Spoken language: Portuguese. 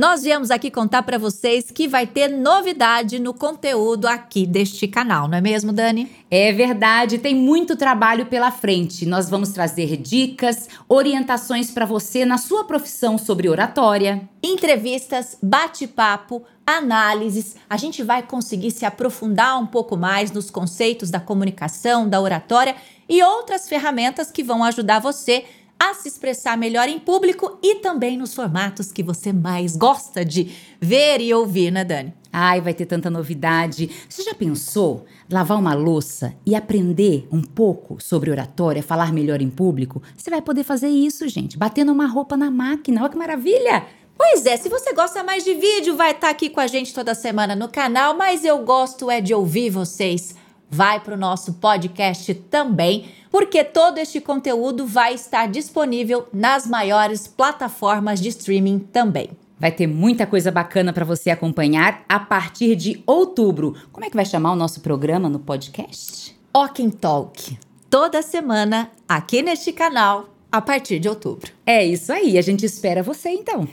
Nós viemos aqui contar para vocês que vai ter novidade no conteúdo aqui deste canal, não é mesmo, Dani? É verdade, tem muito trabalho pela frente. Nós vamos trazer dicas, orientações para você na sua profissão sobre oratória, entrevistas, bate-papo, análises. A gente vai conseguir se aprofundar um pouco mais nos conceitos da comunicação, da oratória e outras ferramentas que vão ajudar você a se expressar melhor em público e também nos formatos que você mais gosta de ver e ouvir, né, Dani? Ai, vai ter tanta novidade. Você já pensou lavar uma louça e aprender um pouco sobre oratória, falar melhor em público? Você vai poder fazer isso, gente, batendo uma roupa na máquina. Olha que maravilha! Pois é, se você gosta mais de vídeo, vai estar tá aqui com a gente toda semana no canal, mas eu gosto é de ouvir vocês. Vai para o nosso podcast também porque todo este conteúdo vai estar disponível nas maiores plataformas de streaming também. Vai ter muita coisa bacana para você acompanhar a partir de outubro. Como é que vai chamar o nosso programa no podcast? Ocken Talk. Toda semana aqui neste canal a partir de outubro. É isso aí, a gente espera você então.